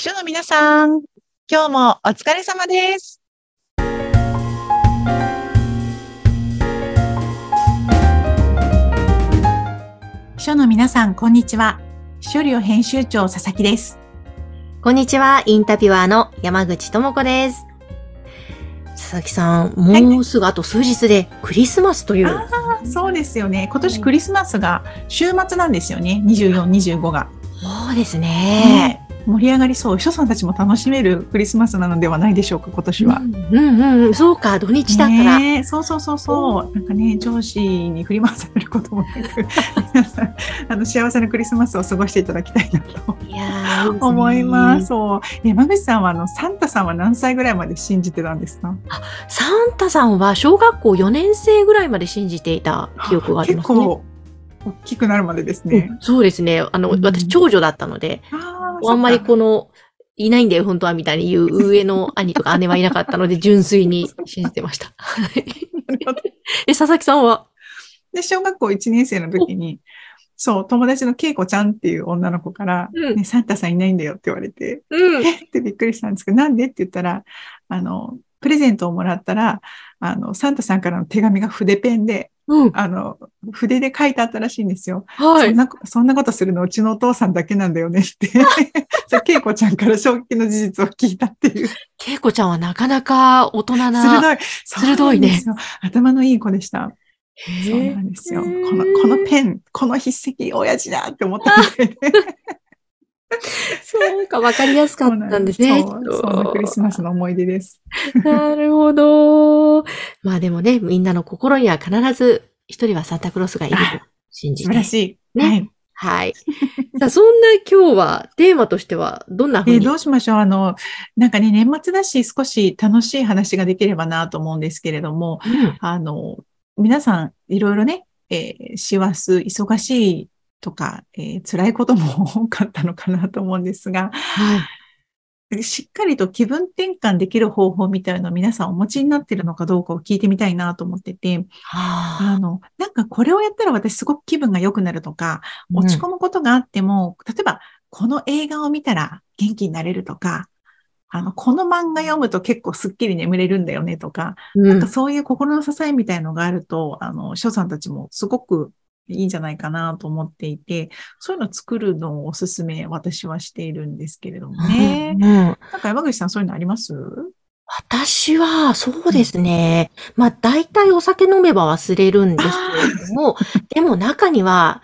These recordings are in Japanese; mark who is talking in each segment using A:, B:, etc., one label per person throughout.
A: 秘書の皆さん、今日もお疲れ様です。秘書の皆さん、こんにちは。秘書寮編集長、佐々木です。
B: こんにちは、インタビュアーの山口智子です。佐々木さん、もうすぐあと数日でクリスマスという。
A: ああ、そうですよね。今年クリスマスが週末なんですよね。24、25が。
B: そうですね。
A: ね盛り上がりそう。秘書さんたちも楽しめるクリスマスなのではないでしょうか、今年は。
B: うんうんうん、そうか、土日だから。
A: ねえそうそうそうそう。なんかね、上司に振り回されることもなく、皆さん、あの、幸せなクリスマスを過ごしていただきたいなと思います。そう。山口さんは、あの、サンタさんは何歳ぐらいまで信じてたんですか？
B: サンタさんは小学校4年生ぐらいまで信じていた記憶がありますね。
A: 結構、大きくなるまでですね。
B: そうですね。あの、
A: うん
B: 私、長女だったので、
A: あ
B: んまりこの、いないんだよ、本当は、みたいに言う上の兄とか姉はいなかったので、純粋に信じてました。え、佐々木さんは？
A: で、小学校1年生の時に、そう、友達の恵子ちゃんっていう女の子から、
B: うん。
A: ね、サンタさんいないんだよって言われて、
B: うん。
A: え？ってびっくりしたんですけど、なんで？って言ったら、あの、プレゼントをもらったら、あの、サンタさんからの手紙が筆ペンで、
B: うん。
A: あの、筆で書いてあったらしいんですよ。
B: はい。
A: そんな、そんなことするのうちのお父さんだけなんだよねって。それ、恵子ちゃんから衝撃の事実を聞いたっていう。
B: けいこちゃんはなかなか大人な。
A: 鋭い。
B: 鋭いね
A: 頭のいい子でした。そう
B: へ
A: なんですよ。この、このペン、この筆跡、親父だって思ったみたいで。
B: そうか、わかりやすかったんですね。
A: そう、そんなクリスマスの思い出です。
B: なるほど。まあでもね、みんなの心には必ず一人はサンタクロースがいると信じて。
A: 素晴らしい。
B: ね
A: はい。
B: はい。さあ、そんな今日はテーマとしてはどんな風
A: えー
B: に
A: どうしましょうあの、なんかね、年末だし、少し楽しい話ができればなと思うんですけれども、
B: うん
A: あの、皆さん、いろいろね、えー師走、忙しいとか、えー辛いことも多かったのかなと思うんですが、
B: はい。
A: しっかりと気分転換できる方法みたいなのを皆さんお持ちになっているのかどうかを聞いてみたいなと思ってて、
B: は
A: あの、なんかこれをやったら私すごく気分が良くなるとか、
B: あ
A: 落ち込むことがあっても、例えばこの映画を見たら元気になれるとか、あの、この漫画読むと結構すっきり眠れるんだよねとか、
B: うん
A: なんかそういう心の支えみたいのがあると、あの、翔さんたちもすごくいいんじゃないかなと思っていて、そういうのを作るのをおすすめ私はしているんですけれどもね。
B: うんうん
A: なんか山口さんそういうのあります？
B: 私は、そうですね。まあ、大体お酒飲めば忘れるんですけれども、でも中には、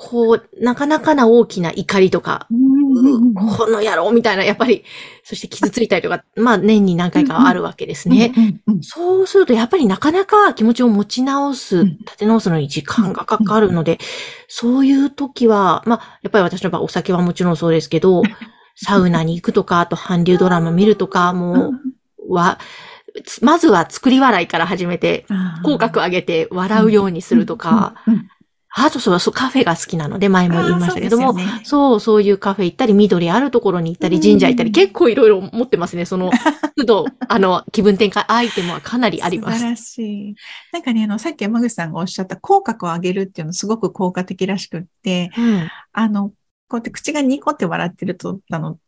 B: こう、なかなかな大きな怒りとか、うんこの野郎みたいな、やっぱり、そして傷ついたりとか、まあ年に何回かはあるわけですね。そうすると、やっぱりなかなか気持ちを持ち直す、
A: うん。
B: 立て直すのに時間がかかるので、そういう時は、まあ、やっぱり私の場合お酒はもちろんそうですけど、サウナに行くとか、あと韓流ドラマ見るとか、もう、は、つまずは作り笑いから始めて、口角上げて笑うようにするとか、あとそうそうカフェが好きなので、前も言いましたけども、
A: そうね
B: そう、そういうカフェ行ったり、緑あるところに行ったり、神社行ったり、
A: うん
B: 結構いろいろ持ってますね。その、都度、あの、気分転換アイテムはかなりあります。
A: 素晴らしい。なんかね、あの、さっき山口さんがおっしゃった口角を上げるっていうのすごく効果的らしくって、
B: うん。
A: あの、こうやって口がニコって笑ってると、あの、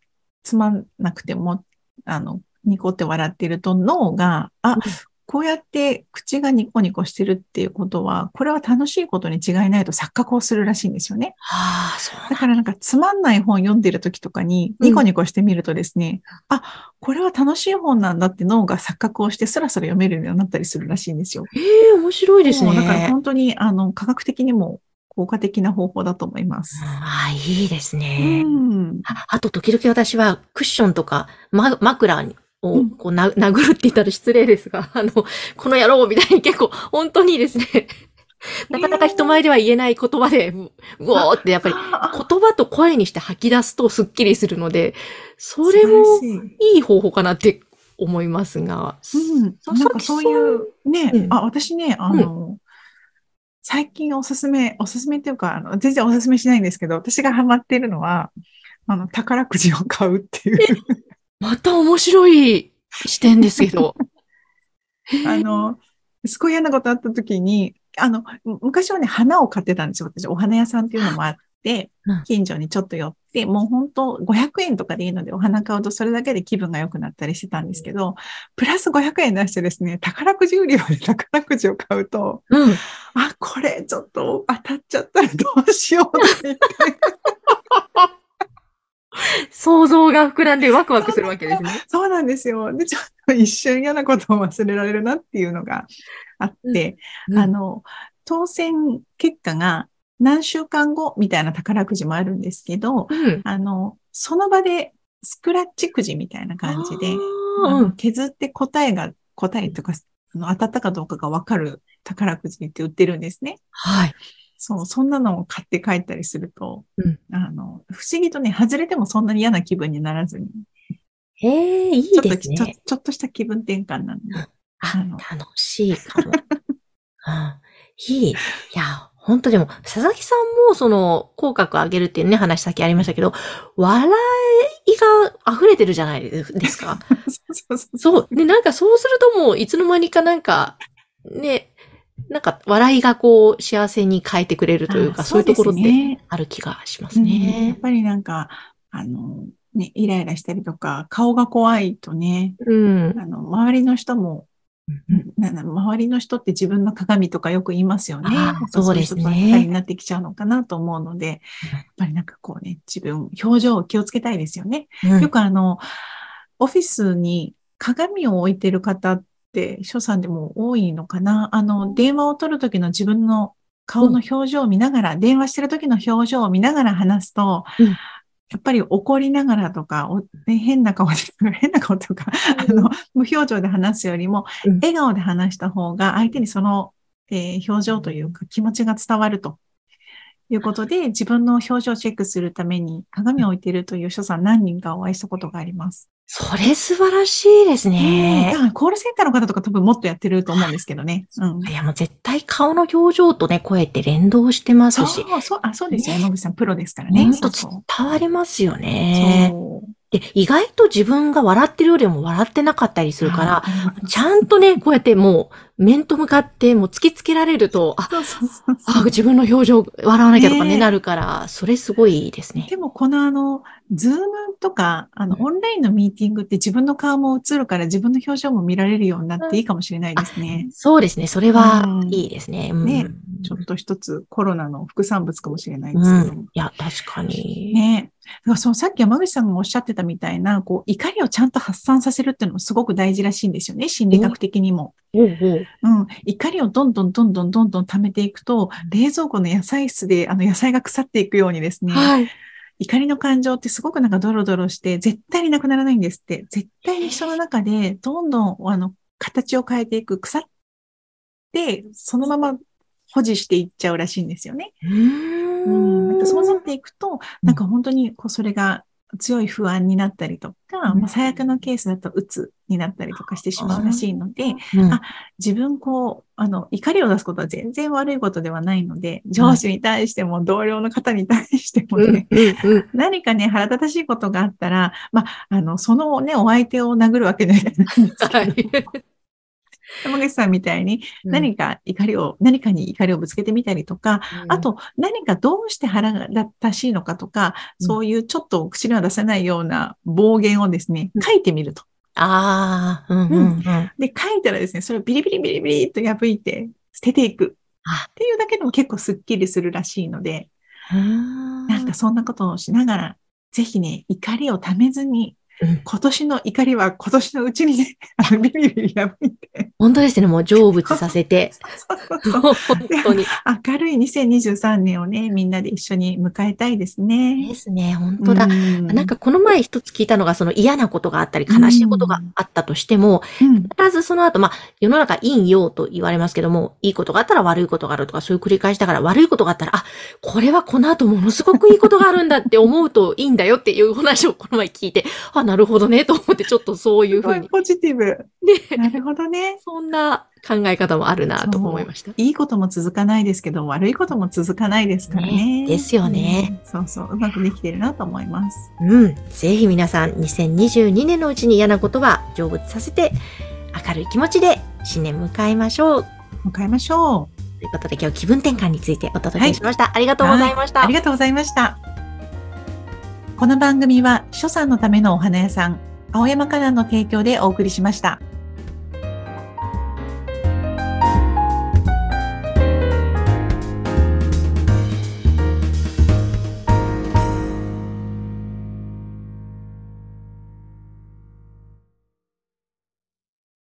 A: つまんなくても、あの、ニコって笑ってると脳が、あ、こうやって口がニコニコしてるっていうことは、これは楽しいことに違いないと錯覚をするらしいんですよね。
B: はあ、そう
A: だからなんかつまんない本読んでる時とかにニコニコしてみるとですね、あ、これは楽しい本なんだって脳が錯覚をしてスラスラ読めるようになったりするらしいんですよ。
B: ええ面白いですね。
A: だから本当にあの科学的にも効果的な方法だと思います。
B: ああ、いいです
A: う
B: ね。
A: ん。
B: ああと、時々私はクッションとか、ま、枕
A: うん
B: をこうな、殴るって言ったら失礼ですが、あの、この野郎みたいに結構、本当にですね、なかなか人前では言えない言葉で、ううおーってやっぱり、
A: あ
B: 言葉と声にして吐き出すとスッキリするので、それも
A: い
B: いい方法かなって思いますが。
A: うん。
B: さ
A: なんかそういう、ね、
B: うん
A: あ、私ね、あの、最近おすすめ、おすすめっていうか、あの、全然おすすめしないんですけど、私がハマっているのは、あの、宝くじを買うっていう。
B: また面白い視点ですけど。
A: あの、すごい嫌なことあった時に、あの、む昔はね、花を買ってたんですよ。私、お花屋さんっていうのもあっって
B: うん、
A: 近所にちょっと寄って、もう本当500円とかでいいのでお花買うとそれだけで気分が良くなったりしてたんですけど、プラス500円出してですね、宝くじ売り場で宝くじを買うと、
B: うん。
A: あ、これちょっと当たっちゃったらどうしようって言って。
B: 想像が膨らんでワクワクするわけですね。
A: そうなんですよ。で、ちょっと一瞬嫌なことを忘れられるなっていうのがあって、あの、当選結果が何週間後みたいな宝くじもあるんですけど、
B: うん。
A: あの、その場でスクラッチくじみたいな感じで、削って答えが、答えとか、あの当たったかどうかがわかる宝くじって売ってるんですね。
B: はい。
A: そう、そんなのを買って帰ったりすると、
B: うん
A: あの、不思議とね、外れてもそんなに嫌な気分にならずに、
B: へえ、いい
A: ちょっと
B: です
A: ちょ
B: ね。
A: ちょっとした気分転換なんで。
B: あ
A: あの、
B: 楽しいかも。うん、いい。いや、本当でも、佐々木さんも、その、口角上げるっていうね、話さっきありましたけど、笑いが溢れてるじゃないですか。
A: そうそうそう。
B: そう。で、なんかそうするともう、いつの間にかなんか、ね、なんか、笑いがこう、幸せに変えてくれるというか、
A: あ
B: そういうところってある気がします
A: うんやっ
B: ね。
A: ぱりなんか、あの、ね、イライラしたりとか、顔が怖いとね、
B: うん。
A: あの、周りの人も、なな周りの人って自分の鏡とかよく言いますよね。
B: そうですね
A: になってきちゃうのかなと思うので、やっぱりなんかこうね、自分、表情を気をつけたいですよね。
B: うん
A: よくあの、オフィスに鏡を置いてる方って、所さんでも多いのかな？あの、電話を取るときの自分の顔の表情を見ながら、電話してる時の表情を見ながら話すと、
B: うん。
A: やっぱり怒りながらとか、おね変な顔で、変な顔とか、あの、無表情で話すよりも、
B: うん。
A: 笑顔で話した方が、相手にその、えー表情というか気持ちが伝わると。いうことで、自分の表情をチェックするために鏡を置いているという所さん何人かお会いしたことがあります。
B: それ素晴らしいです
A: うん
B: ね
A: コールセンターの方とか多分もっとやってると思うんですけどね。うん。
B: いや、もう絶対顔の表情とね、声って連動してます
A: そう
B: し、
A: そう、あ、そうですよ。山口さん、プロですからね。
B: 本当
A: そうそう
B: 伝わりますよね。
A: そう
B: で、意外と自分が笑ってるよりも笑ってなかったりするから、ちゃんとね、こうやってもう、面と向かって、もう突きつけられると、あ、
A: そうそうそう
B: あ自分の表情笑わなきゃとかね、
A: ね
B: なるから、それすごいですね。
A: でも、このあの、ズームとか、あの、
B: うん
A: オンラインのミーティングって自分の顔も映るから自分の表情も見られるようになっていいかもしれないですね。
B: そうですね。それは
A: うん
B: いいですね。うん
A: ねちょっと一つコロナの副産物かもしれないで
B: う
A: すけども
B: ん。いや、確かに。
A: ねそう、さっき山口さんがおっしゃってたみたいな、こう、怒りをちゃんと発散させるっていうのもすごく大事らしいんですよね。心理学的にも。
B: う
A: ん。怒りをどんどんどんどんどんどん溜めていくと、冷蔵庫の野菜室で、あの、野菜が腐っていくようにですね、
B: はい。
A: 怒りの感情ってすごくなんかドロドロして、絶対になくならないんですって。絶対に人の中で、どんどん、あの、形を変えていく、腐って、そのまま保持していっちゃうらしいんですよね。
B: うーん。
A: うん。なんかそうなっていくと、なんか本当にこうそれが強い不安になったりとか、
B: うん。
A: まあ、最悪のケースだと鬱になったりとかしてしまうらしいので、
B: うん。
A: あ自分こう、あの、怒りを出すことは全然悪いことではないので、上司に対しても同僚の方に対しても
B: うん。
A: ね、何かね、腹立たしいことがあったら、まあ、あの、そのね、お相手を殴るわけじゃないんですけど、
B: はい。
A: 山口さんみたいに何か怒りを、何かに怒りをぶつけてみたりとか、あ、と、何かどうして腹が立たしいのかとか、
B: うん。
A: そういうちょっと口には出せないような暴言をですね
B: うん、
A: 書いてみると。
B: ああ、うんうんうん。
A: で、書いたらですね、それをビリビリビリビリと破いて捨てていく。
B: あ。
A: っていうだけでも結構スッキリするらしいので、
B: な
A: なんかそんなことをしながら、ぜひね、怒りをためずに、
B: うん
A: 今年の怒りは今年のうちにね、あのビリビリ破いて、
B: 本当ですね。もう成仏させて。
A: そうそうそう
B: 本当に。
A: 明るい2023年をね、みんなで一緒に迎えたいですね。
B: ですね。本当だ。
A: うん
B: なんかこの前一つ聞いたのが、その嫌なことがあったり、悲しいことがあったとしても、
A: うん
B: 必ずその後、まあ、世の中陰陽と言われますけども、いいことがあったら悪いことがあるとか、そういう繰り返しだから悪いことがあったら、あ、これはこの後ものすごくいいことがあるんだって思うといいんだよっていう話をこの前聞いて、あ、なるほどね、と思ってちょっとそういうふうに。
A: ポジティブ。
B: ね、
A: なるほどね。
B: そんな考え方もあるなと思いました。
A: いいことも続かないですけど、悪いことも続かないですからね。
B: ねですよね
A: うん。そうそう。うまくできてるなと思います。
B: うん。ぜひ皆さん、2022年のうちに嫌なことは成仏させて、明るい気持ちで新年迎えましょう。
A: 迎えましょう。
B: ということで今日気分転換についてお届けしました。ありがとうございました。
A: ありがとうございました。この番組は、所さんのためのお花屋さん、青山花壇の提供でお送りしました。